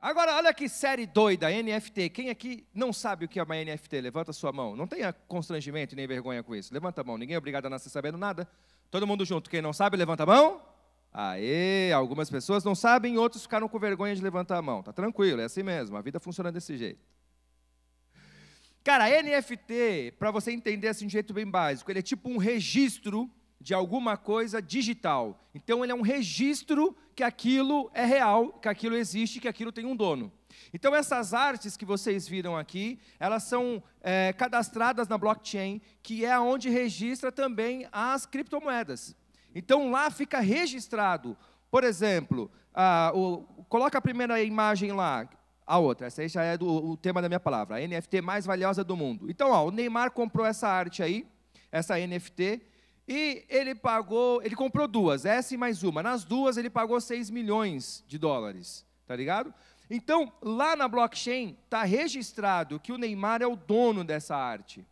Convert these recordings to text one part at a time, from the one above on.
Agora, olha que série doida, NFT. Quem aqui não sabe o que é uma NFT? Levanta sua mão. Não tenha constrangimento nem vergonha com isso. Levanta a mão. Ninguém é obrigado a nascer sabendo nada. Todo mundo junto. Quem não sabe, levanta a mão. Aê, algumas pessoas não sabem, outros ficaram com vergonha de levantar a mão. Tá tranquilo, é assim mesmo. A vida funciona desse jeito. Cara, NFT, para você entender assim de um jeito bem básico, ele é tipo um registro de alguma coisa digital. Então ele é um registro que aquilo é real, que aquilo existe, que aquilo tem um dono. Então essas artes que vocês viram aqui, elas são é, cadastradas na blockchain, que é onde registra também as criptomoedas. Então lá fica registrado, por exemplo, a, o, coloca a primeira imagem lá, a outra, essa aí já é do, o tema da minha palavra, a NFT mais valiosa do mundo. Então, ó, o Neymar comprou essa arte aí, essa NFT, e ele pagou, ele comprou duas, essa e mais uma. Nas duas ele pagou 6 milhões de dólares, tá ligado? Então, lá na blockchain está registrado que o Neymar é o dono dessa arte.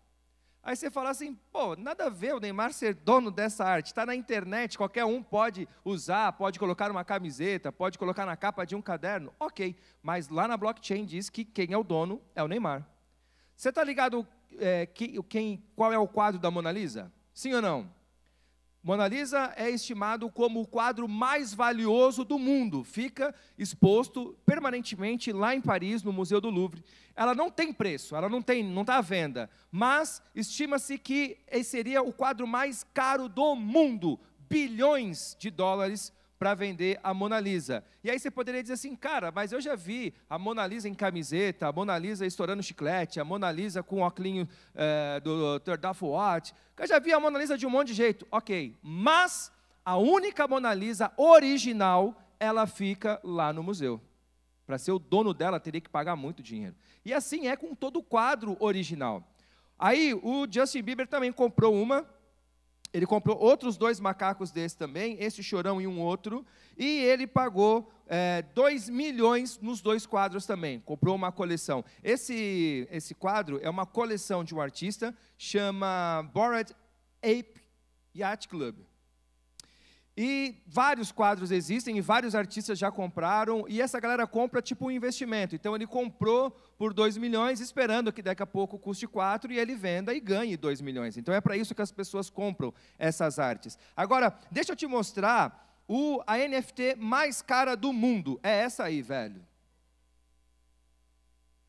Aí você fala assim, pô, nada a ver o Neymar ser dono dessa arte. Está na internet, qualquer um pode usar, pode colocar uma camiseta, pode colocar na capa de um caderno. Ok, mas lá na blockchain diz que quem é o dono é o Neymar. Você está ligado é, que, quem, qual é o quadro da Mona Lisa? Sim ou não? Mona Lisa é estimado como o quadro mais valioso do mundo. Fica exposto permanentemente lá em Paris, no Museu do Louvre. Ela não tem preço, ela não tem, não está à venda, mas estima-se que seria o quadro mais caro do mundo, bilhões de dólares para vender a Mona Lisa. E aí você poderia dizer assim, cara, mas eu já vi a Mona Lisa em camiseta, a Mona Lisa estourando chiclete, a Mona Lisa com o óculos é, do Dr. Watch. Eu já vi a Mona Lisa de um monte de jeito. Ok, mas a única Mona Lisa original, ela fica lá no museu. Para ser o dono dela, teria que pagar muito dinheiro. E assim é com todo o quadro original. Aí o Justin Bieber também comprou uma, ele comprou outros dois macacos desses também, esse chorão e um outro, e ele pagou 2 é, milhões nos dois quadros também. Comprou uma coleção. Esse, esse quadro é uma coleção de um artista, chama Bored Ape Yacht Club. E vários quadros existem e vários artistas já compraram, e essa galera compra tipo um investimento. Então ele comprou por 2 milhões, esperando que daqui a pouco custe 4 e ele venda e ganhe 2 milhões. Então é para isso que as pessoas compram essas artes. Agora, deixa eu te mostrar o, a NFT mais cara do mundo. É essa aí, velho.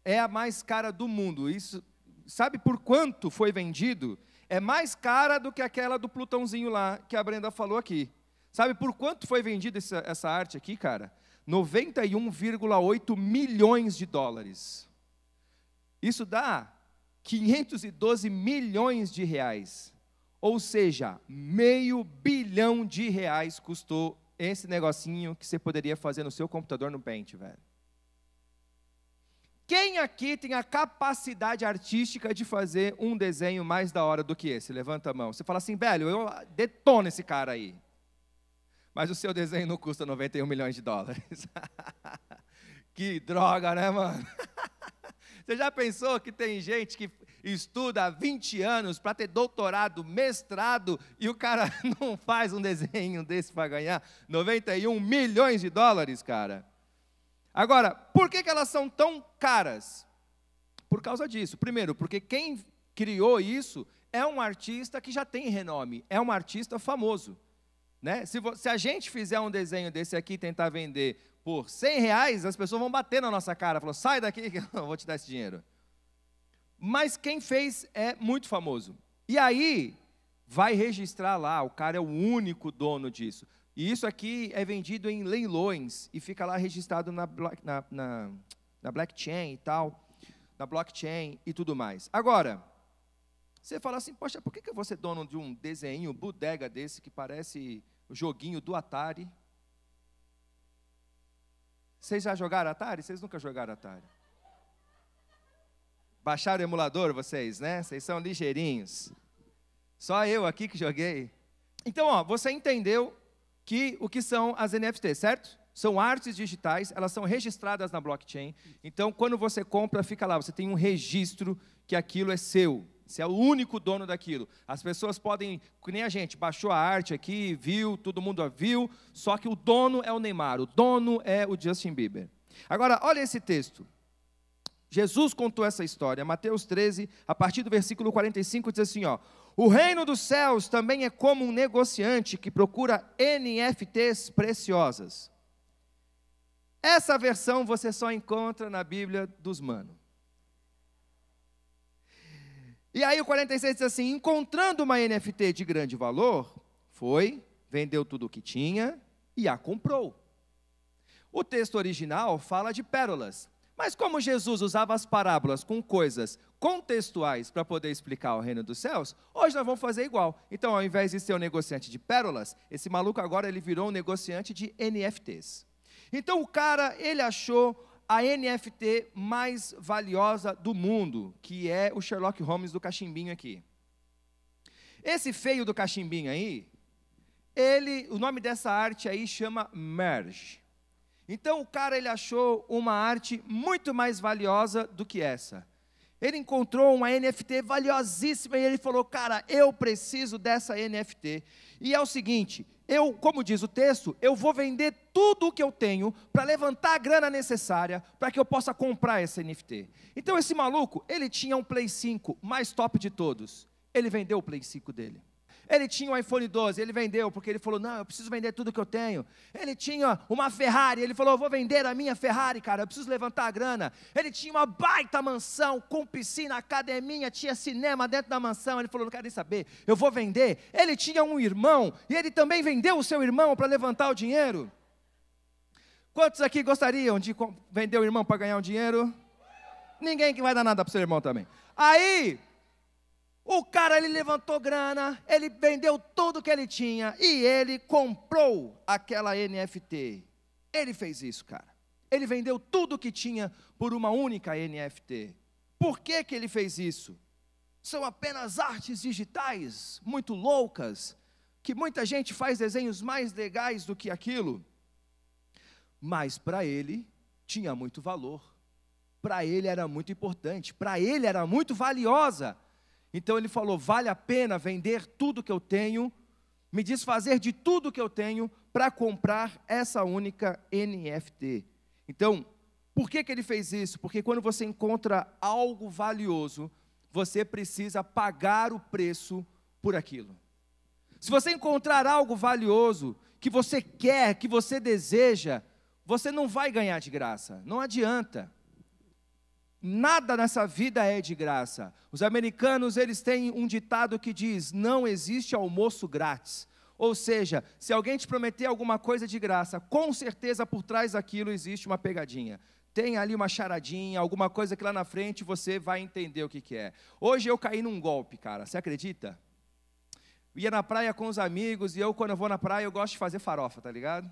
É a mais cara do mundo. Isso, sabe por quanto foi vendido? É mais cara do que aquela do Plutãozinho lá que a Brenda falou aqui. Sabe por quanto foi vendida essa, essa arte aqui, cara? 91,8 milhões de dólares. Isso dá 512 milhões de reais. Ou seja, meio bilhão de reais custou esse negocinho que você poderia fazer no seu computador no Paint, velho. Quem aqui tem a capacidade artística de fazer um desenho mais da hora do que esse? Levanta a mão. Você fala assim, velho, eu detono esse cara aí mas o seu desenho não custa 91 milhões de dólares. que droga, né, mano? Você já pensou que tem gente que estuda há 20 anos para ter doutorado, mestrado, e o cara não faz um desenho desse para ganhar 91 milhões de dólares, cara? Agora, por que, que elas são tão caras? Por causa disso. Primeiro, porque quem criou isso é um artista que já tem renome, é um artista famoso. Né? Se, se, a gente fizer um desenho desse aqui e tentar vender por 100 reais, as pessoas vão bater na nossa cara, falou, sai daqui que eu não vou te dar esse dinheiro. Mas quem fez é muito famoso. E aí, vai registrar lá, o cara é o único dono disso. E isso aqui é vendido em leilões e fica lá registrado na, na, na, na blockchain e tal, na blockchain e tudo mais. Agora, você fala assim, poxa, por que, que eu vou ser dono de um desenho bodega desse que parece o joguinho do Atari? Vocês já jogaram Atari? Vocês nunca jogaram Atari? Baixaram o emulador vocês, né? Vocês são ligeirinhos. Só eu aqui que joguei. Então, ó, você entendeu que o que são as NFTs, certo? São artes digitais, elas são registradas na blockchain. Então, quando você compra, fica lá, você tem um registro que aquilo é seu. Você é o único dono daquilo. As pessoas podem, que nem a gente, baixou a arte aqui, viu, todo mundo a viu, só que o dono é o Neymar, o dono é o Justin Bieber. Agora, olha esse texto. Jesus contou essa história, Mateus 13, a partir do versículo 45, diz assim: ó, O reino dos céus também é como um negociante que procura NFTs preciosas. Essa versão você só encontra na Bíblia dos Mano. E aí o 46 diz assim: encontrando uma NFT de grande valor, foi, vendeu tudo o que tinha e a comprou. O texto original fala de pérolas, mas como Jesus usava as parábolas com coisas contextuais para poder explicar o reino dos céus, hoje nós vamos fazer igual. Então, ao invés de ser um negociante de pérolas, esse maluco agora ele virou um negociante de NFTs. Então, o cara, ele achou a NFT mais valiosa do mundo, que é o Sherlock Holmes do cachimbinho aqui. Esse feio do cachimbinho aí, ele, o nome dessa arte aí chama Merge. Então o cara ele achou uma arte muito mais valiosa do que essa. Ele encontrou uma NFT valiosíssima e ele falou: "Cara, eu preciso dessa NFT". E é o seguinte, eu, como diz o texto, eu vou vender tudo o que eu tenho para levantar a grana necessária para que eu possa comprar essa NFT. Então esse maluco, ele tinha um Play 5 mais top de todos. Ele vendeu o Play 5 dele. Ele tinha um iPhone 12, ele vendeu, porque ele falou: Não, eu preciso vender tudo que eu tenho. Ele tinha uma Ferrari, ele falou: vou vender a minha Ferrari, cara, eu preciso levantar a grana. Ele tinha uma baita mansão com piscina, academia, tinha cinema dentro da mansão. Ele falou: Não quero nem saber, eu vou vender. Ele tinha um irmão e ele também vendeu o seu irmão para levantar o dinheiro. Quantos aqui gostariam de vender o irmão para ganhar um dinheiro? Ninguém que vai dar nada para o seu irmão também. Aí, o cara ele levantou grana, ele vendeu tudo que ele tinha e ele comprou aquela NFT. Ele fez isso, cara. Ele vendeu tudo que tinha por uma única NFT. Por que, que ele fez isso? São apenas artes digitais muito loucas, que muita gente faz desenhos mais legais do que aquilo. Mas para ele tinha muito valor. Para ele era muito importante, para ele era muito valiosa então ele falou: vale a pena vender tudo que eu tenho, me desfazer de tudo que eu tenho para comprar essa única NFT. Então, por que, que ele fez isso? Porque quando você encontra algo valioso, você precisa pagar o preço por aquilo. Se você encontrar algo valioso que você quer, que você deseja, você não vai ganhar de graça, não adianta. Nada nessa vida é de graça. Os americanos, eles têm um ditado que diz: "Não existe almoço grátis". Ou seja, se alguém te prometer alguma coisa de graça, com certeza por trás daquilo existe uma pegadinha. Tem ali uma charadinha, alguma coisa que lá na frente você vai entender o que, que é. Hoje eu caí num golpe, cara. Você acredita? Ia na praia com os amigos e eu, quando eu vou na praia, eu gosto de fazer farofa, tá ligado?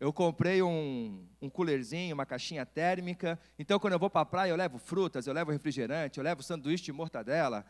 Eu comprei um, um coolerzinho, uma caixinha térmica. Então, quando eu vou para a praia, eu levo frutas, eu levo refrigerante, eu levo sanduíche de mortadela.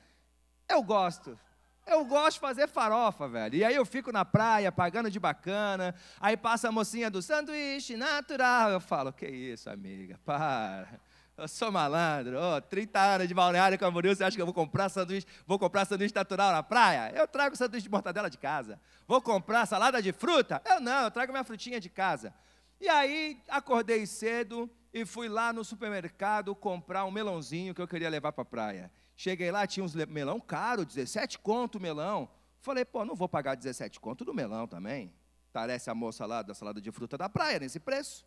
Eu gosto. Eu gosto de fazer farofa, velho. E aí eu fico na praia, pagando de bacana. Aí passa a mocinha do sanduíche natural. Eu falo, que isso, amiga, para. Eu sou malandro, oh, 30 anos de balneário Camboriú, você acha que eu vou comprar sanduíche, vou comprar sanduíche natural na praia? Eu trago sanduíche de mortadela de casa. Vou comprar salada de fruta? Eu não, eu trago minha frutinha de casa. E aí, acordei cedo e fui lá no supermercado comprar um melãozinho que eu queria levar para a praia. Cheguei lá, tinha uns melão caro, 17 conto o melão. Falei, pô, não vou pagar 17 conto do melão também. Parece a moça lá da salada de fruta da praia, nesse preço.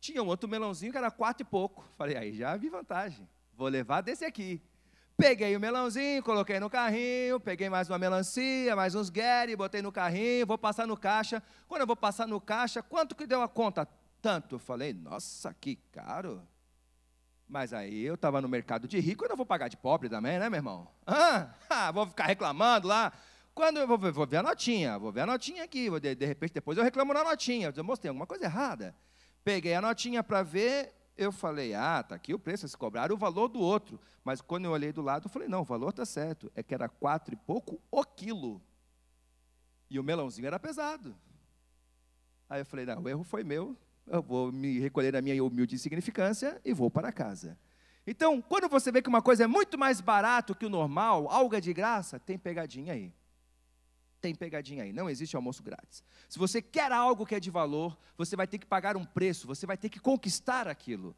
Tinha um outro melãozinho que era quatro e pouco. Falei, aí já vi vantagem. Vou levar desse aqui. Peguei o melãozinho, coloquei no carrinho, peguei mais uma melancia, mais uns Gary, botei no carrinho, vou passar no caixa. Quando eu vou passar no caixa, quanto que deu a conta? Tanto. Falei, nossa, que caro. Mas aí eu estava no mercado de rico, eu não vou pagar de pobre também, né, meu irmão? Ah, vou ficar reclamando lá. Quando eu vou, vou, ver a notinha, vou ver a notinha aqui, de, de repente depois eu reclamo na notinha. Eu mostrei alguma coisa errada. Peguei a notinha para ver, eu falei, ah, tá aqui o preço, eles cobraram o valor do outro. Mas quando eu olhei do lado, eu falei, não, o valor está certo. É que era quatro e pouco o quilo. E o melãozinho era pesado. Aí eu falei, não, o erro foi meu, eu vou me recolher na minha humilde insignificância e vou para casa. Então, quando você vê que uma coisa é muito mais barato que o normal, algo é de graça, tem pegadinha aí. Tem pegadinha aí, não existe almoço grátis. Se você quer algo que é de valor, você vai ter que pagar um preço, você vai ter que conquistar aquilo.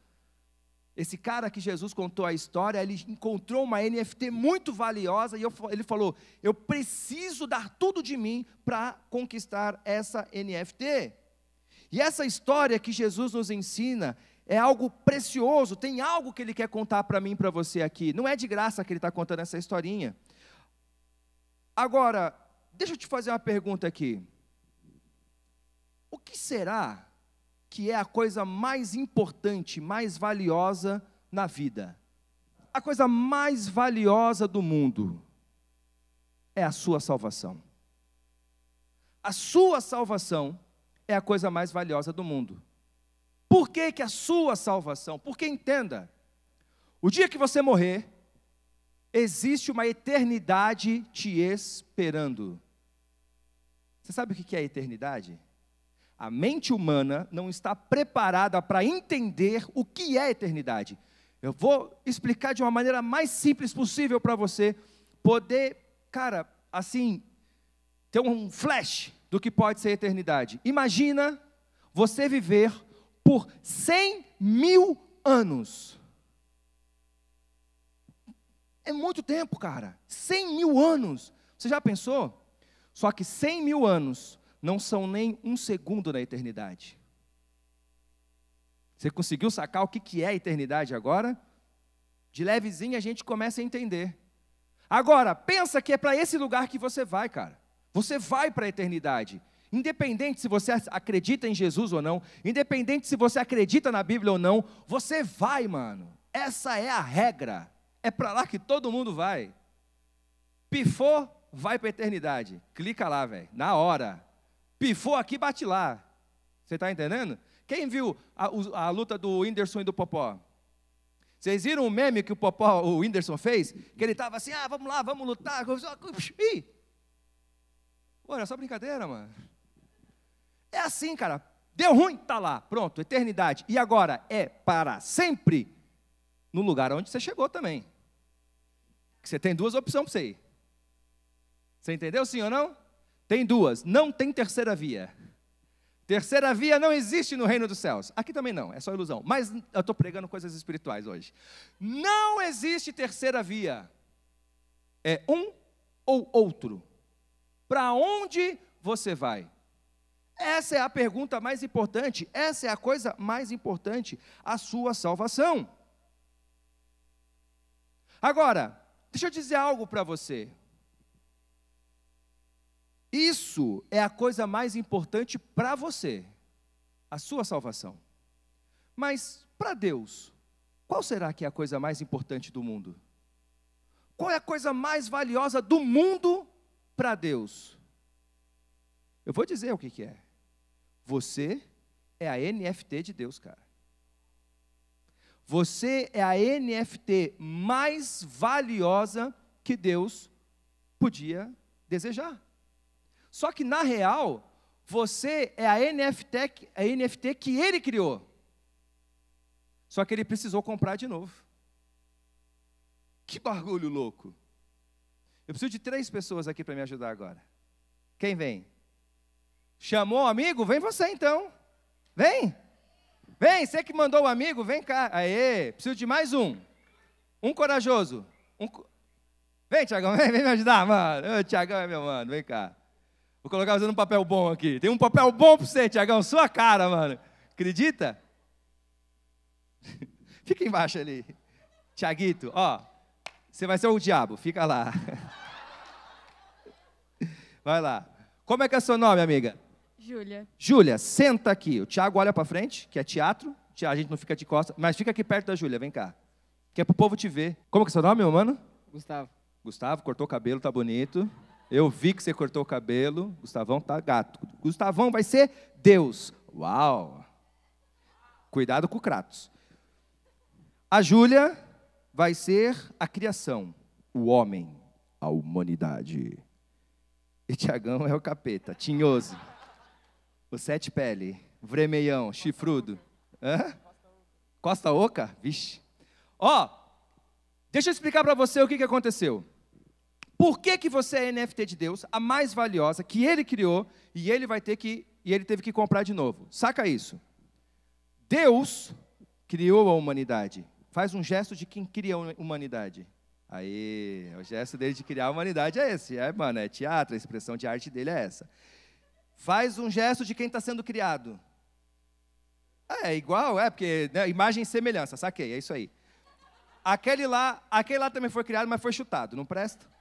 Esse cara que Jesus contou a história, ele encontrou uma NFT muito valiosa e eu, ele falou: Eu preciso dar tudo de mim para conquistar essa NFT. E essa história que Jesus nos ensina é algo precioso, tem algo que ele quer contar para mim e para você aqui. Não é de graça que ele está contando essa historinha. Agora, deixa eu te fazer uma pergunta aqui. O que será que é a coisa mais importante, mais valiosa na vida. A coisa mais valiosa do mundo é a sua salvação. A sua salvação é a coisa mais valiosa do mundo. Por que, que a sua salvação? Porque entenda, o dia que você morrer, existe uma eternidade te esperando. Você sabe o que é a eternidade? A mente humana não está preparada para entender o que é eternidade. Eu vou explicar de uma maneira mais simples possível para você poder, cara, assim, ter um flash do que pode ser eternidade. Imagina você viver por 100 mil anos. É muito tempo, cara. 100 mil anos. Você já pensou? Só que 100 mil anos não são nem um segundo na eternidade. Você conseguiu sacar o que é a eternidade agora? De levezinho a gente começa a entender. Agora, pensa que é para esse lugar que você vai, cara. Você vai para a eternidade. Independente se você acredita em Jesus ou não, independente se você acredita na Bíblia ou não, você vai, mano. Essa é a regra. É para lá que todo mundo vai. Pifou, vai para a eternidade. Clica lá, velho. Na hora. Pifou aqui, bate lá. Você está entendendo? Quem viu a, a, luta do Whindersson e do Popó? Vocês viram o meme que o Popó, o Whindersson fez? Que ele estava assim, ah, vamos lá, vamos lutar. Ih! Pô, era só brincadeira, mano. É assim, cara. Deu ruim, tá lá. Pronto, eternidade. E agora é para sempre no lugar onde você chegou também. Que você tem duas opções para você ir. Você entendeu sim ou não? Tem duas, não tem terceira via. Terceira via não existe no reino dos céus. Aqui também não, é só ilusão. Mas eu estou pregando coisas espirituais hoje. Não existe terceira via. É um ou outro. Para onde você vai? Essa é a pergunta mais importante, essa é a coisa mais importante, a sua salvação. Agora, deixa eu dizer algo para você. Isso é a coisa mais importante para você, a sua salvação. Mas para Deus, qual será que é a coisa mais importante do mundo? Qual é a coisa mais valiosa do mundo para Deus? Eu vou dizer o que, que é. Você é a NFT de Deus, cara. Você é a NFT mais valiosa que Deus podia desejar. Só que na real, você é a NFT, a NFT que ele criou. Só que ele precisou comprar de novo. Que bagulho louco. Eu preciso de três pessoas aqui para me ajudar agora. Quem vem? Chamou o amigo? Vem você então. Vem. Vem, você que mandou o amigo, vem cá. Aê, preciso de mais um. Um corajoso. Um... Vem, Tiagão, vem, vem me ajudar, mano. Tiagão é meu mano, vem cá. Vou colocar você num papel bom aqui. Tem um papel bom para você, Tiagão. Sua cara, mano. Acredita? Fica embaixo ali. Tiaguito, ó. Você vai ser o diabo. Fica lá. Vai lá. Como é que é seu nome, amiga? Júlia. Júlia, senta aqui. O Tiago olha para frente, que é teatro. A gente não fica de costas, mas fica aqui perto da Júlia, vem cá. Que é pro povo te ver. Como que é seu nome, meu mano? Gustavo. Gustavo, cortou o cabelo, tá bonito. Eu vi que você cortou o cabelo. Gustavão tá gato. Gustavão vai ser Deus. Uau! Cuidado com o Kratos. A Júlia vai ser a criação, o homem, a humanidade. E Tiagão é o capeta, tinhoso. O sete pele, vremeião, chifrudo. Hã? Costa oca? Vixe. Ó, deixa eu explicar para você o que, que aconteceu. Por que, que você é NFT de Deus, a mais valiosa, que Ele criou, e Ele vai ter que, e Ele teve que comprar de novo. Saca isso. Deus criou a humanidade. Faz um gesto de quem cria a humanidade. Aí, o gesto dele de criar a humanidade é esse. É, mano, é teatro, a expressão de arte dele é essa. Faz um gesto de quem está sendo criado. É, igual, é, porque né, imagem e semelhança, saquei, é isso aí. Aquele lá, aquele lá também foi criado, mas foi chutado, não presta?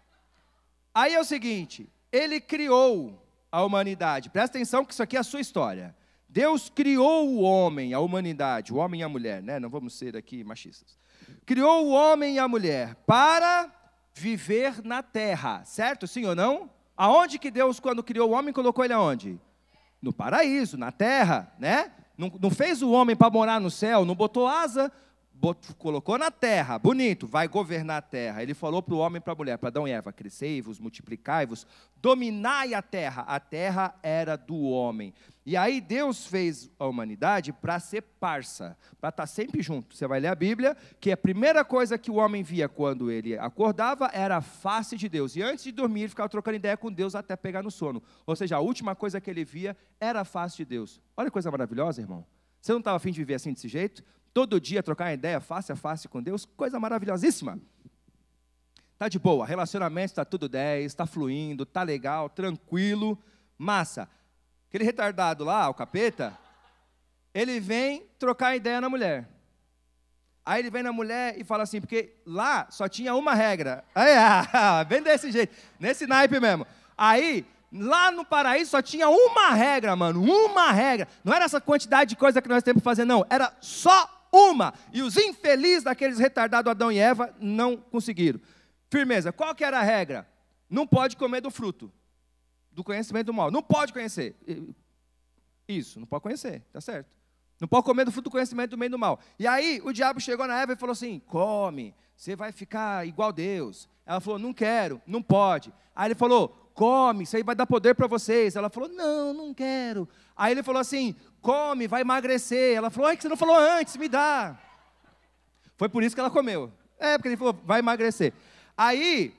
Aí é o seguinte, ele criou a humanidade. Presta atenção que isso aqui é a sua história. Deus criou o homem, a humanidade, o homem e a mulher, né? Não vamos ser aqui machistas. Criou o homem e a mulher para viver na terra, certo? Sim ou não? Aonde que Deus, quando criou o homem, colocou ele aonde? No paraíso, na terra, né? Não, não fez o homem para morar no céu, não botou asa, botou, colocou na terra, bonito, vai governar a terra. Ele falou para o homem e para a mulher, para Adão e Eva, crescei-vos, multiplicai-vos, dominai a terra. A terra era do homem. E aí Deus fez a humanidade para ser parça, para estar tá sempre junto. Você vai ler a Bíblia, que a primeira coisa que o homem via quando ele acordava era a face de Deus. E antes de dormir, ele ficava trocando ideia com Deus até pegar no sono. Ou seja, a última coisa que ele via era a face de Deus. Olha que coisa maravilhosa, irmão. Você não estava afim de viver assim desse jeito? Todo dia trocar ideia face a face com Deus? Coisa maravilhosíssima. Tá de boa, relacionamento está tudo 10, está fluindo, tá legal, tranquilo, massa. Aquele retardado lá, o capeta, ele vem trocar ideia na mulher. Aí ele vem na mulher e fala assim, porque lá só tinha uma regra. Aí, ah, bem desse jeito, nesse naipe mesmo. Aí, lá no paraíso só tinha uma regra, mano, uma regra. Não era essa quantidade de coisa que nós temos que fazer, não. Era só uma. E os infelizes daqueles retardados Adão e Eva não conseguiram. Firmeza. Qual que era a regra? Não pode comer do fruto do conhecimento do mal. Não pode conhecer. Isso, não pode conhecer, tá certo? Não pode comer do fruto do conhecimento do bem e do mal. E aí o diabo chegou na Eva e falou assim: come, você vai ficar igual Deus. Ela falou: não quero, não pode. Aí ele falou: come, isso aí vai dar poder para vocês. Ela falou: não, não quero. Aí ele falou assim: come, vai emagrecer. Ela falou: é que você não falou antes, me dá. Foi por isso que ela comeu. É, porque ele falou: vai emagrecer. Aí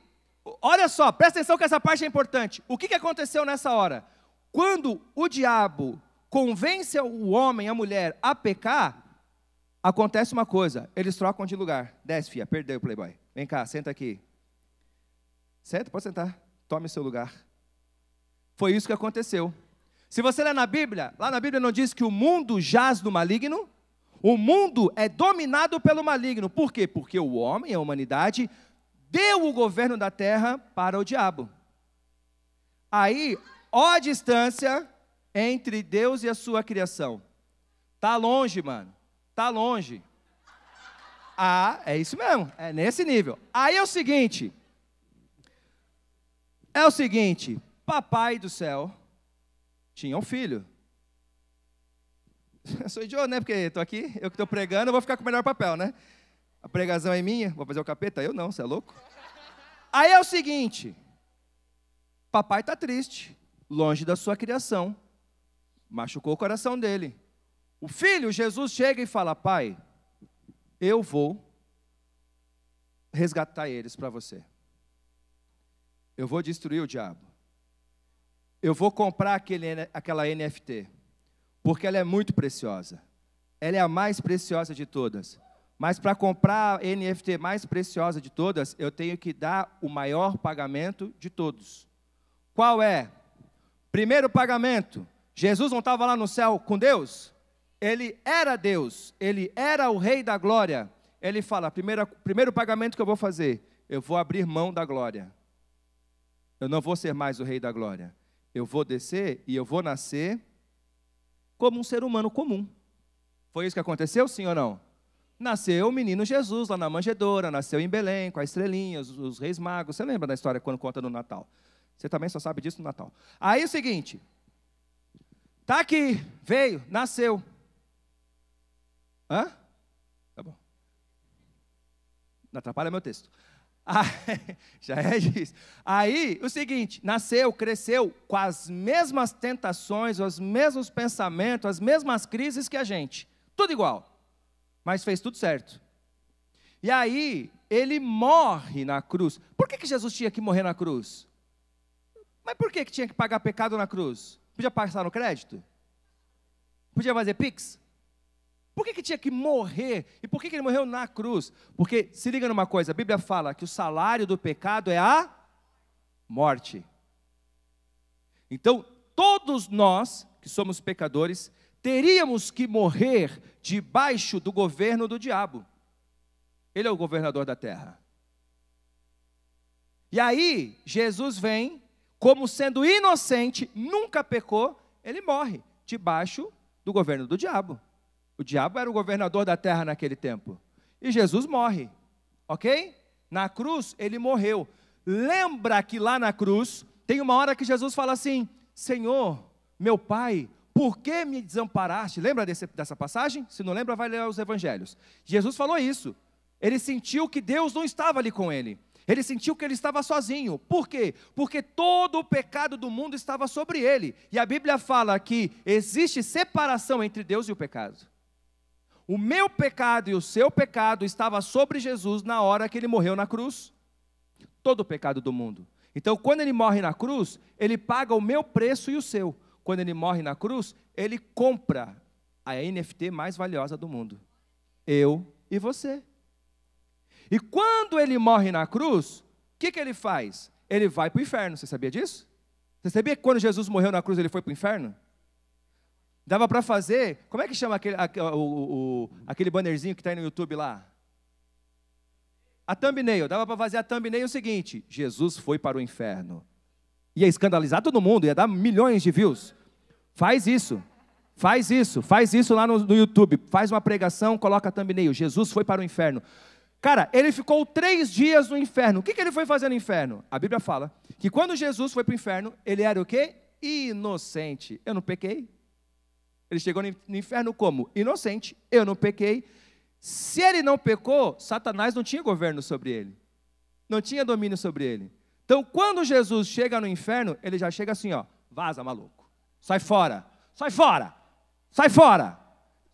Olha só, presta atenção que essa parte é importante. O que, que aconteceu nessa hora? Quando o diabo convence o homem, a mulher, a pecar, acontece uma coisa: eles trocam de lugar. Desce, filha, perdeu o playboy. Vem cá, senta aqui. Senta, pode sentar. Tome seu lugar. Foi isso que aconteceu. Se você ler na Bíblia, lá na Bíblia não diz que o mundo jaz no maligno? O mundo é dominado pelo maligno. Por quê? Porque o homem, a humanidade, deu o governo da terra para o diabo. Aí, ó a distância entre Deus e a sua criação. Tá longe, mano. Tá longe. Ah, é isso mesmo. É nesse nível. Aí é o seguinte. É o seguinte, papai do céu tinha um filho. Eu sou idiota, né? Porque estou aqui, eu que estou pregando, eu vou ficar com o melhor papel, né? A pregação é minha, vou fazer o capeta? Eu não, você é louco? Aí é o seguinte: papai está triste, longe da sua criação, machucou o coração dele. O filho, Jesus, chega e fala: Pai, eu vou resgatar eles para você. Eu vou destruir o diabo. Eu vou comprar aquele, aquela NFT, porque ela é muito preciosa. Ela é a mais preciosa de todas. Mas para comprar a NFT mais preciosa de todas, eu tenho que dar o maior pagamento de todos. Qual é? Primeiro pagamento. Jesus não estava lá no céu com Deus? Ele era Deus, ele era o Rei da glória. Ele fala: primeiro, primeiro pagamento que eu vou fazer, eu vou abrir mão da glória. Eu não vou ser mais o Rei da glória. Eu vou descer e eu vou nascer como um ser humano comum. Foi isso que aconteceu, sim ou não? nasceu o menino Jesus lá na manjedoura, nasceu em Belém, com a estrelinha, os, os, reis magos. Você lembra da história quando conta no Natal? Você também só sabe disso no Natal. Aí é o seguinte, tá aqui, veio, nasceu. Hã? Tá bom. Não atrapalha meu texto. Já é isso. Aí, o seguinte, nasceu, cresceu com as mesmas tentações, os mesmos pensamentos, as mesmas crises que a gente. Tudo igual mas fez tudo certo. E aí, ele morre na cruz. Por que, que Jesus tinha que morrer na cruz? Mas por que, que tinha que pagar pecado na cruz? Podia passar no crédito? Podia fazer pix? Por que, que tinha que morrer? E por que, que ele morreu na cruz? Porque, se liga numa coisa, a Bíblia fala que o salário do pecado é a morte. Então, todos nós que somos pecadores, teríamos que morrer debaixo do governo do diabo. Ele é o governador da terra. E aí, Jesus vem, como sendo inocente, nunca pecou, ele morre debaixo do governo do diabo. O diabo era o governador da terra naquele tempo. E Jesus morre, ok? Na cruz, ele morreu. Lembra que lá na cruz, tem uma hora que Jesus fala assim: Senhor, meu pai, por que me desamparaste? Lembra desse, dessa passagem? Se não lembra, vai ler os evangelhos. Jesus falou isso. Ele sentiu que Deus não estava ali com ele. Ele sentiu que ele estava sozinho. Por quê? Porque todo o pecado do mundo estava sobre ele. E a Bíblia fala que existe separação entre Deus e o pecado. O meu pecado e o seu pecado estava sobre Jesus na hora que ele morreu na cruz. Todo o pecado do mundo. Então, quando ele morre na cruz, ele paga o meu preço e o seu. Quando ele morre na cruz, ele compra a NFT mais valiosa do mundo. Eu e você. E quando ele morre na cruz, o que, que ele faz? Ele vai para o inferno. Você sabia disso? Você sabia que quando Jesus morreu na cruz, ele foi para o inferno? Dava para fazer. Como é que chama aquele, o, o, aquele bannerzinho que está aí no YouTube lá? A thumbnail. Dava para fazer a thumbnail o seguinte: Jesus foi para o inferno. Ia escandalizar todo mundo, ia dar milhões de views. Faz isso. Faz isso, faz isso lá no, no YouTube. Faz uma pregação, coloca a thumbnail. Jesus foi para o inferno. Cara, ele ficou três dias no inferno. O que, que ele foi fazer no inferno? A Bíblia fala que quando Jesus foi para o inferno, ele era o quê? Inocente. Eu não pequei. Ele chegou no inferno como? Inocente. Eu não pequei. Se ele não pecou, Satanás não tinha governo sobre ele. Não tinha domínio sobre ele. Então, quando Jesus chega no inferno, ele já chega assim, ó, vaza, maluco. Sai fora. Sai fora. Sai fora.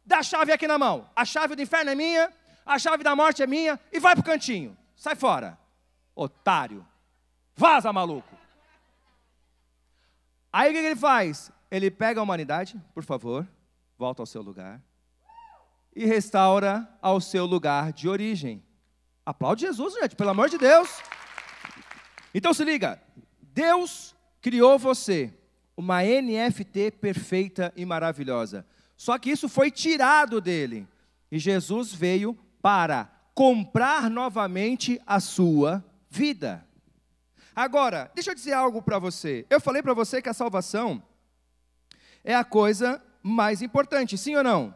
Dá a chave aqui na mão. A chave do inferno é minha, a chave da morte é minha e vai para o cantinho. Sai fora, otário. Vaza, maluco. Aí o que ele faz? Ele pega a humanidade, por favor, volta ao seu lugar, e restaura ao seu lugar de origem. Aplaude Jesus, gente, pelo amor de Deus. Então se liga, Deus criou você, uma NFT perfeita e maravilhosa. Só que isso foi tirado dele. E Jesus veio para comprar novamente a sua vida. Agora, deixa eu dizer algo para você. Eu falei para você que a salvação é a coisa mais importante, sim ou não?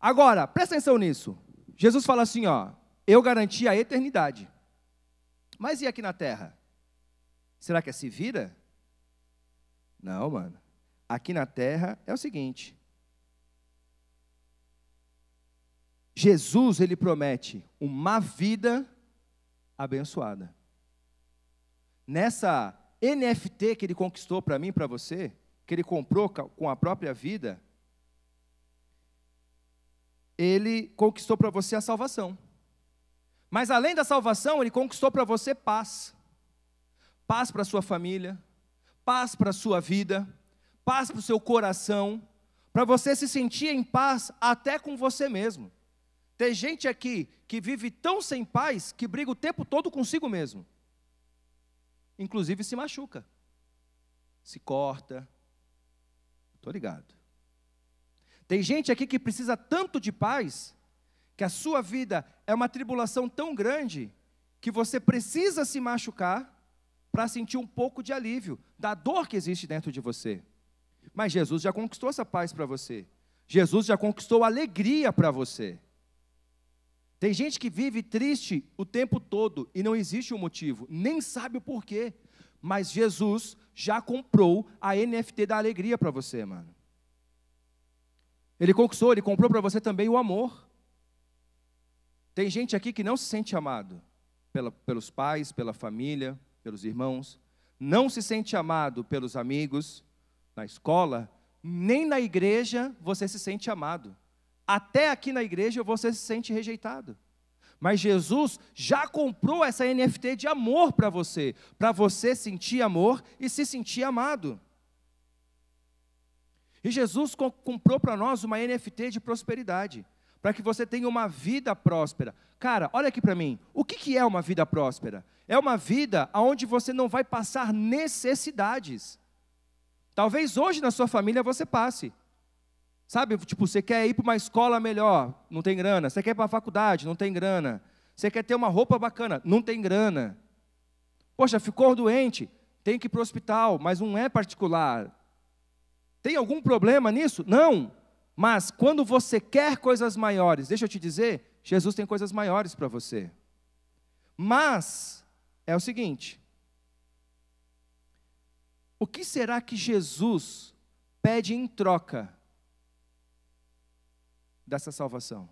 Agora, presta atenção nisso. Jesus fala assim, ó, eu garanti a eternidade. Mas e aqui na terra? Será que é se vira? Não, mano. Aqui na terra é o seguinte: Jesus, ele promete uma vida abençoada. Nessa NFT que ele conquistou para mim e para você, que ele comprou com a própria vida, ele conquistou para você a salvação. Mas além da salvação, ele conquistou para você paz. Paz para sua família, paz para sua vida, paz para o seu coração, para você se sentir em paz até com você mesmo. Tem gente aqui que vive tão sem paz que briga o tempo todo consigo mesmo. Inclusive se machuca, se corta. Estou ligado. Tem gente aqui que precisa tanto de paz que a sua vida é uma tribulação tão grande que você precisa se machucar para sentir um pouco de alívio da dor que existe dentro de você. Mas Jesus já conquistou essa paz para você. Jesus já conquistou alegria para você. Tem gente que vive triste o tempo todo e não existe um motivo, nem sabe o porquê. Mas Jesus já comprou a NFT da alegria para você, mano. Ele conquistou, ele comprou para você também o amor. Tem gente aqui que não se sente amado pela, pelos pais, pela família, pelos irmãos, não se sente amado pelos amigos, na escola, nem na igreja você se sente amado. Até aqui na igreja você se sente rejeitado. Mas Jesus já comprou essa NFT de amor para você, para você sentir amor e se sentir amado. E Jesus comprou para nós uma NFT de prosperidade, para que você tenha uma vida próspera. Cara, olha aqui para mim. O que, que é uma vida próspera? É uma vida onde você não vai passar necessidades. Talvez hoje na sua família você passe. Sabe, tipo, você quer ir para uma escola melhor, não tem grana. Você quer ir para a faculdade, não tem grana. Você quer ter uma roupa bacana, não tem grana. Poxa, ficou doente, tem que ir para o hospital, mas não é particular. Tem algum problema nisso? Não. Mas quando você quer coisas maiores, deixa eu te dizer, Jesus tem coisas maiores para você. Mas é o seguinte: o que será que Jesus pede em troca dessa salvação?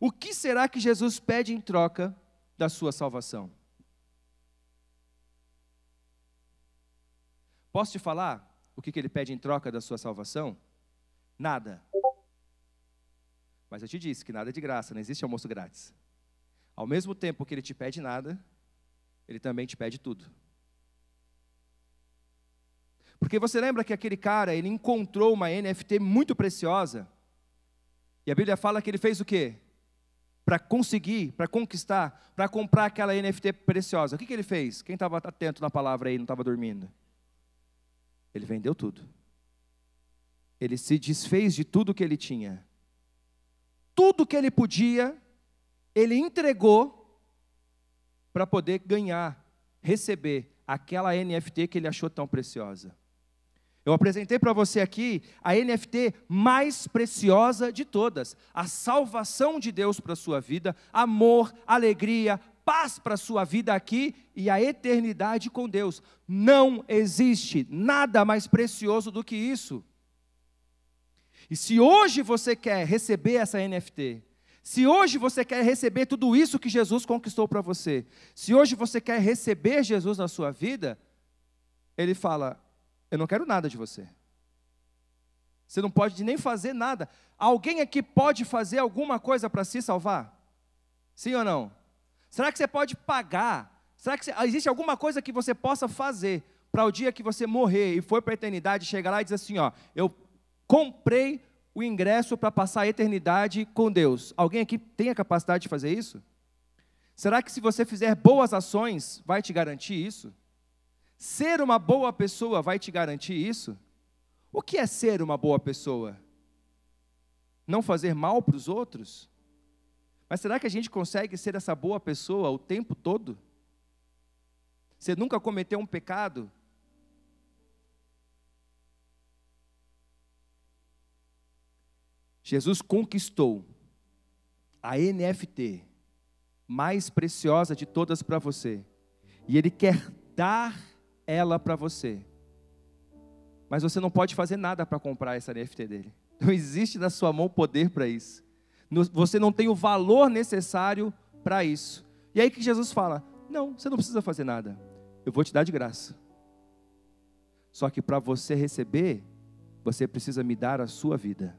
O que será que Jesus pede em troca da sua salvação? Posso te falar o que ele pede em troca da sua salvação? Nada. Mas eu te disse que nada é de graça, não existe almoço grátis. Ao mesmo tempo que ele te pede nada, ele também te pede tudo. Porque você lembra que aquele cara, ele encontrou uma NFT muito preciosa, e a Bíblia fala que ele fez o quê? Para conseguir, para conquistar, para comprar aquela NFT preciosa. O que, que ele fez? Quem estava atento na palavra aí, não estava dormindo? Ele vendeu tudo. Ele se desfez de tudo que ele tinha. Tudo que ele podia, ele entregou para poder ganhar, receber aquela NFT que ele achou tão preciosa. Eu apresentei para você aqui a NFT mais preciosa de todas, a salvação de Deus para a sua vida, amor, alegria, paz para a sua vida aqui e a eternidade com Deus. Não existe nada mais precioso do que isso. E se hoje você quer receber essa NFT, se hoje você quer receber tudo isso que Jesus conquistou para você, se hoje você quer receber Jesus na sua vida, ele fala: eu não quero nada de você. Você não pode nem fazer nada. Alguém aqui pode fazer alguma coisa para se salvar? Sim ou não? Será que você pode pagar? Será que existe alguma coisa que você possa fazer para o dia que você morrer e for para a eternidade, chegar lá e dizer assim: ó, eu comprei o ingresso para passar a eternidade com Deus? Alguém aqui tem a capacidade de fazer isso? Será que se você fizer boas ações, vai te garantir isso? Ser uma boa pessoa vai te garantir isso? O que é ser uma boa pessoa? Não fazer mal para os outros? Mas será que a gente consegue ser essa boa pessoa o tempo todo? Você nunca cometeu um pecado? Jesus conquistou a NFT mais preciosa de todas para você. E Ele quer dar ela para você. Mas você não pode fazer nada para comprar essa NFT dele. Não existe na sua mão poder para isso. Você não tem o valor necessário para isso. E aí que Jesus fala: Não, você não precisa fazer nada. Eu vou te dar de graça. Só que para você receber, você precisa me dar a sua vida.